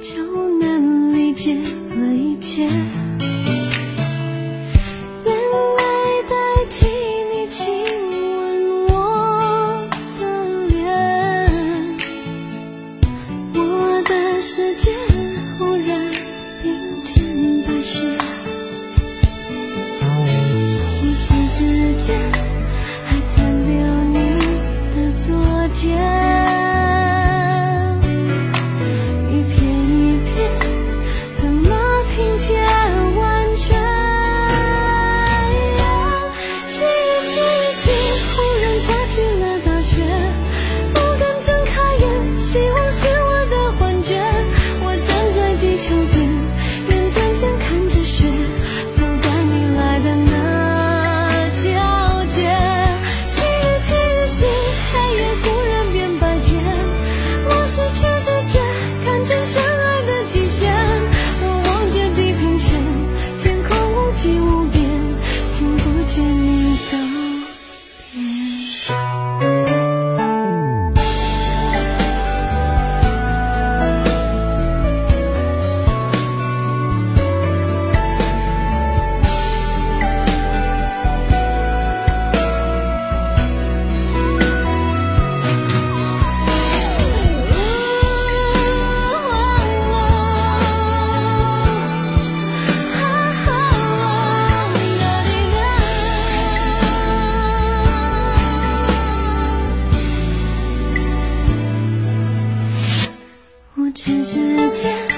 就能理解了一切。指指尖。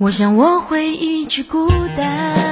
我想我会一直孤单，